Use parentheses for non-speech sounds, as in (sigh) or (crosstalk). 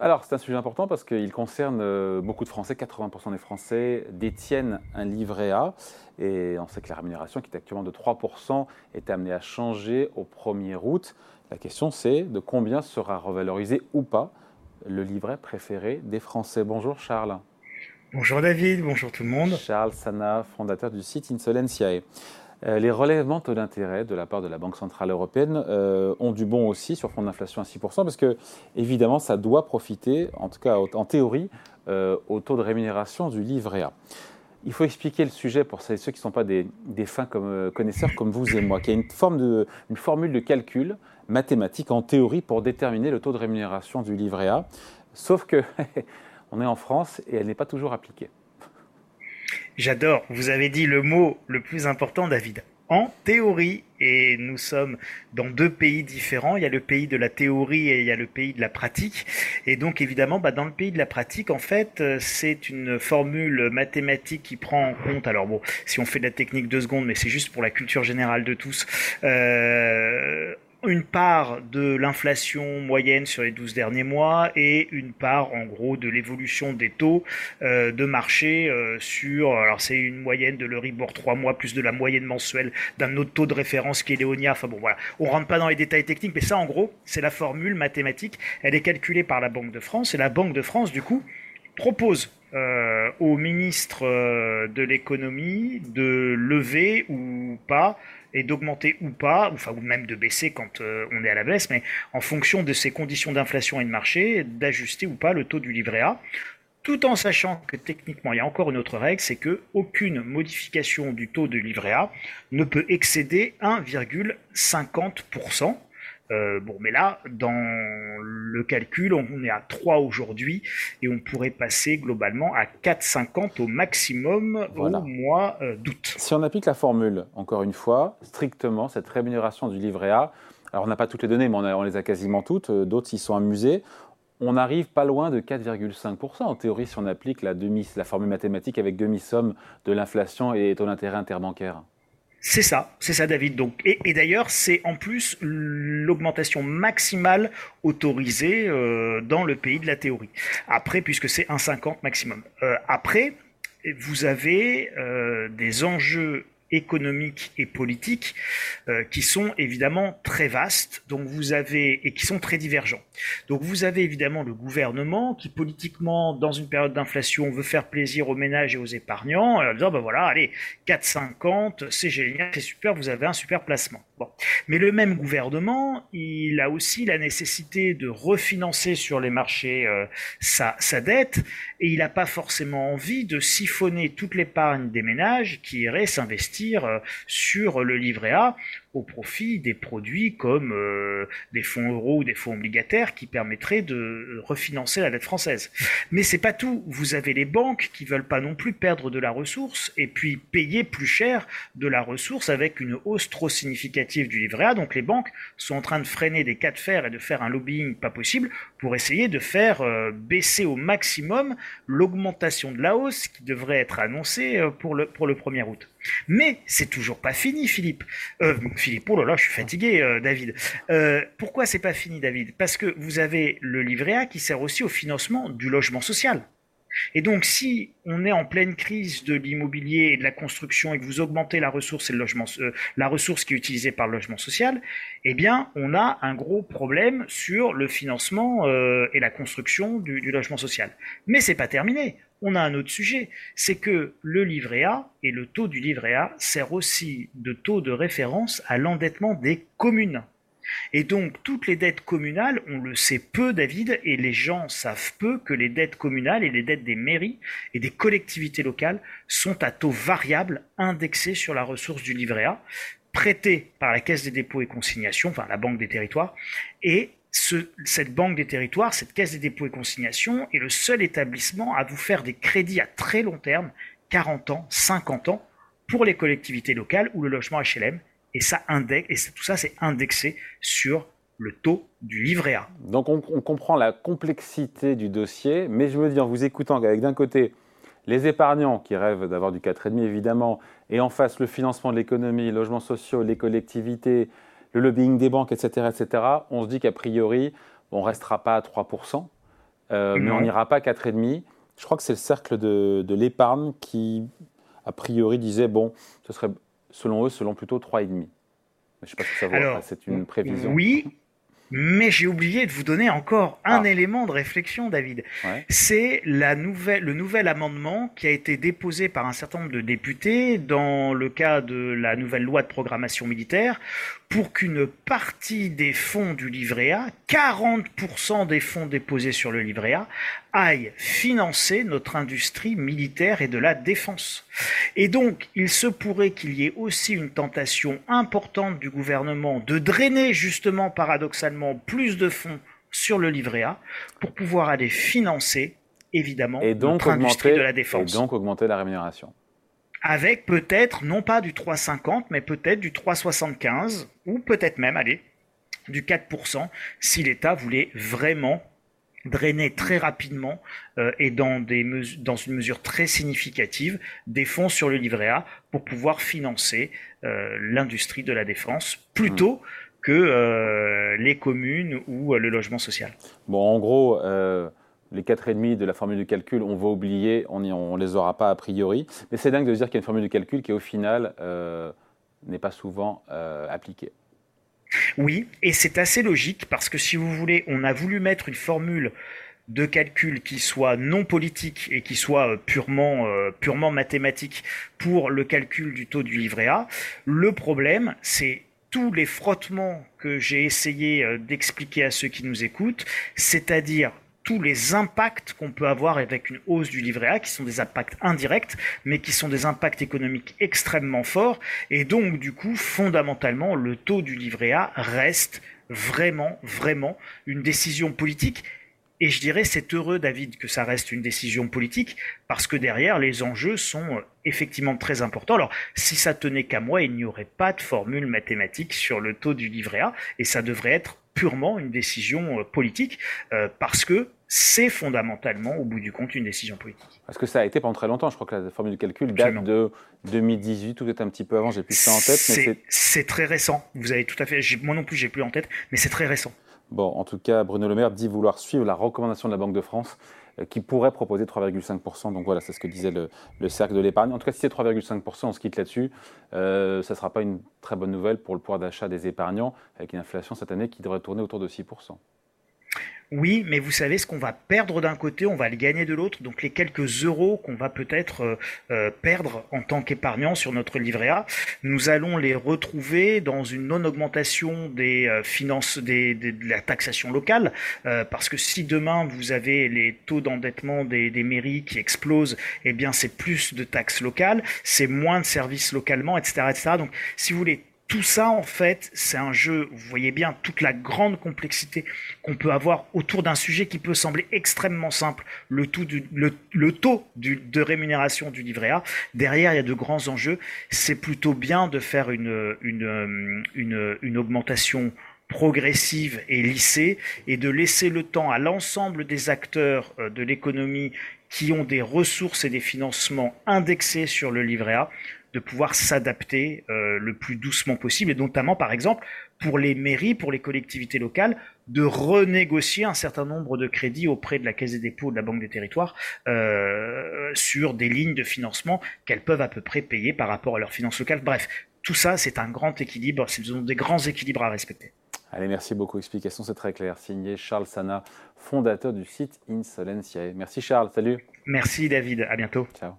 Alors, c'est un sujet important parce qu'il concerne euh, beaucoup de Français. 80% des Français détiennent un livret A. Et on sait que la rémunération, qui est actuellement de 3%, est amenée à changer au 1er août. La question, c'est de combien sera revalorisé ou pas le livret préféré des Français. Bonjour Charles. Bonjour David, bonjour tout le monde. Charles Sana, fondateur du site Insolentiae. Euh, les relèvements taux d'intérêt de la part de la Banque Centrale Européenne euh, ont du bon aussi sur fond d'inflation à 6%, parce que évidemment ça doit profiter, en tout cas en théorie, euh, au taux de rémunération du livret A. Il faut expliquer le sujet pour ceux qui ne sont pas des, fins connaisseurs comme vous et moi, qu'il y a une, de, une formule de calcul mathématique en théorie pour déterminer le taux de rémunération du livret A, sauf que (laughs) on est en France et elle n'est pas toujours appliquée. J'adore. Vous avez dit le mot le plus important, David. En théorie, et nous sommes dans deux pays différents. Il y a le pays de la théorie et il y a le pays de la pratique. Et donc évidemment, bah, dans le pays de la pratique, en fait, euh, c'est une formule mathématique qui prend en compte. Alors bon, si on fait de la technique deux secondes, mais c'est juste pour la culture générale de tous. Euh, une part de l'inflation moyenne sur les 12 derniers mois et une part en gros de l'évolution des taux euh, de marché euh, sur alors c'est une moyenne de l'Euribor 3 mois plus de la moyenne mensuelle d'un autre taux de référence qui est l'Eonia. Enfin bon voilà. On rentre pas dans les détails techniques mais ça en gros c'est la formule mathématique. Elle est calculée par la Banque de France et la Banque de France du coup propose euh, au ministre de l'économie de lever ou pas et d'augmenter ou pas, enfin ou même de baisser quand euh, on est à la baisse, mais en fonction de ces conditions d'inflation et de marché, d'ajuster ou pas le taux du livret A, tout en sachant que techniquement il y a encore une autre règle, c'est que aucune modification du taux de livret A ne peut excéder 1,50%. Euh, bon, mais là, dans le calcul, on est à 3 aujourd'hui et on pourrait passer globalement à 4,50 au maximum au mois euh, d'août. Si on applique la formule, encore une fois, strictement, cette rémunération du livret A, alors on n'a pas toutes les données, mais on, les a quasiment toutes, euh, d'autres s'y sont amusés, on n'arrive pas loin de 4,5%. En théorie, si on applique la, demi, la formule mathématique avec demi-somme de l'inflation et taux d'intérêt interbancaire. C'est ça, c'est ça David. Donc, et, d'ailleurs, c'est en plus l'augmentation maximale autorisée euh, dans le pays de la théorie. Après, puisque c'est 1,50 maximum. Euh, après, vous avez euh, des enjeux économiques et politiques euh, qui sont évidemment très vastes donc vous avez et qui sont très divergents. Donc vous avez évidemment le gouvernement qui politiquement dans une période d'inflation veut faire plaisir aux ménages et aux épargnants en disant ben voilà allez 4,50 c'est génial c'est super vous avez un super placement. Bon. Mais le même gouvernement il a aussi la nécessité de refinancer sur les marchés euh, sa, sa dette et il n'a pas forcément envie de siphonner toute l'épargne des ménages qui iraient s'investir euh, sur le livret A au profit des produits comme euh, des fonds euros ou des fonds obligataires qui permettraient de refinancer la dette française. Mais c'est pas tout. Vous avez les banques qui veulent pas non plus perdre de la ressource et puis payer plus cher de la ressource avec une hausse trop significative du livret A. Donc les banques sont en train de freiner des cas de fer et de faire un lobbying pas possible pour essayer de faire euh, baisser au maximum l'augmentation de la hausse qui devrait être annoncée euh, pour le, pour le 1er août. Mais c'est toujours pas fini, Philippe. Euh, Philippe, oh là là, je suis fatigué, euh, David. Euh, pourquoi c'est pas fini, David? Parce que vous avez le livret A qui sert aussi au financement du logement social. Et donc, si on est en pleine crise de l'immobilier et de la construction et que vous augmentez la ressource et le logement, euh, la ressource qui est utilisée par le logement social, eh bien, on a un gros problème sur le financement et la construction du, du logement social. Mais c'est pas terminé on a un autre sujet, c'est que le livret A et le taux du livret A sert aussi de taux de référence à l'endettement des communes. Et donc toutes les dettes communales, on le sait peu David, et les gens savent peu que les dettes communales et les dettes des mairies et des collectivités locales sont à taux variable indexés sur la ressource du livret A, prêtées par la Caisse des dépôts et consignations, enfin la Banque des territoires, et cette banque des territoires, cette caisse des dépôts et consignations est le seul établissement à vous faire des crédits à très long terme, 40 ans, 50 ans, pour les collectivités locales ou le logement HLM. Et ça indexe, et tout ça, c'est indexé sur le taux du livret A. Donc on, comprend la complexité du dossier, mais je me dis en vous écoutant qu'avec d'un côté les épargnants qui rêvent d'avoir du 4,5 évidemment, et en face le financement de l'économie, les logements sociaux, les collectivités, le lobbying des banques, etc., etc., on se dit qu'a priori, on ne restera pas à 3%. mais on n'ira pas à 4,5. Je crois que c'est le cercle de, de l'épargne qui, a priori, disait, bon, ce serait selon eux, selon plutôt 3,5. Je ne sais pas si ça vaut, c'est une prévision. Oui, mais j'ai oublié de vous donner encore un ah. élément de réflexion, David. C'est la nouvelle, le nouvel amendement qui a été déposé par un certain nombre de députés dans le cas de la nouvelle loi de programmation militaire pour qu'une partie des fonds du livret A, 40% des fonds déposés sur le livret A, aillent financer notre industrie militaire et de la défense. Et donc, il se pourrait qu'il y ait aussi une tentation importante du gouvernement de drainer justement paradoxalement plus de fonds sur le livret A pour pouvoir aller financer évidemment notre industrie de la défense. Et donc augmenter la rémunération avec peut-être non pas du 3,50 mais peut-être du 3,75 ou peut-être même, allez, du 4% si l'État voulait vraiment drainer très rapidement euh, et dans, des dans une mesure très significative des fonds sur le livret A pour pouvoir financer euh, l'industrie de la défense plutôt mmh. que euh, les communes ou le logement social. Bon, en gros, les 4,5 de la formule de calcul, on va oublier, on ne les aura pas a priori. Mais c'est dingue de dire qu'il y a une formule de calcul qui, au final, n'est pas souvent appliquée. Oui, et c'est assez logique parce que si vous voulez, on a voulu mettre une formule de calcul qui soit non politique et qui soit euh, purement, purement mathématique pour le calcul du taux du livret A. Le problème, c'est tous les frottements que j'ai essayé d'expliquer à ceux qui nous écoutent, c'est-à-dire tous les impacts qu'on peut avoir avec une hausse du livret A, qui sont des impacts indirects, mais qui sont des impacts économiques extrêmement forts. Et donc, du coup, fondamentalement, le taux du livret A reste vraiment, vraiment une décision politique. Et je dirais, c'est heureux, David, que ça reste une décision politique, parce que derrière, les enjeux sont effectivement très importants. Alors, si ça tenait qu'à moi, il n'y aurait pas de formule mathématique sur le taux du livret A, et ça devrait être purement une décision euh, politique, euh, parce que c'est fondamentalement, au bout du compte, une décision politique. Parce que ça a été pendant très longtemps. Je crois que la formule de calcul date de 2018, tout est un petit peu avant. J'ai plus ça en tête. C'est très récent. Vous avez tout à fait. Moi non plus, j'ai plus en tête, mais c'est très récent. Bon, en tout cas, Bruno Le Maire dit vouloir suivre la recommandation de la Banque de France euh, qui pourrait proposer 3,5%. Donc voilà, c'est ce que disait le, cercle de l'épargne. En tout cas, si c'est 3,5%, on se quitte là-dessus. Euh, ça ne sera pas une très bonne nouvelle pour le pouvoir d'achat des épargnants, avec une inflation cette année qui devrait tourner autour de 6%. Oui, mais vous savez, ce qu'on va perdre d'un côté, on va le gagner de l'autre. Donc les quelques euros qu'on va peut-être euh, euh, perdre en tant qu'épargnant sur notre livret A, nous allons les retrouver dans une non-augmentation des euh, finances, des, de la taxation locale, parce que si demain vous avez les taux d'endettement des, des, mairies qui explosent, eh bien c'est plus de taxes locales, c'est moins de services localement, etc., etc. Donc si vous voulez tout ça, en fait, c'est un jeu, vous voyez bien toute la grande complexité qu'on peut avoir autour d'un sujet qui peut sembler extrêmement simple, le, taux de rémunération du livret A. Derrière, il y a de grands enjeux. C'est plutôt bien de faire une, une augmentation progressive et lissée et de laisser le temps à l'ensemble des acteurs euh, de l'économie qui ont des ressources et des financements indexés sur le livret A de pouvoir s'adapter euh, le plus doucement possible, et notamment, par exemple, pour les mairies, pour les collectivités locales, de renégocier un certain nombre de crédits auprès de la Caisse des dépôts de la Banque des territoires euh, sur des lignes de financement qu'elles peuvent à peu près payer par rapport à leurs finances locales. Bref, tout ça, c'est un grand équilibre, c'est des grands équilibres à respecter. Allez, merci beaucoup. Explication, c'est très clair. Signé Charles Sana, fondateur du site Insolentiae. Merci Charles, salut. Merci David, à bientôt. Ciao.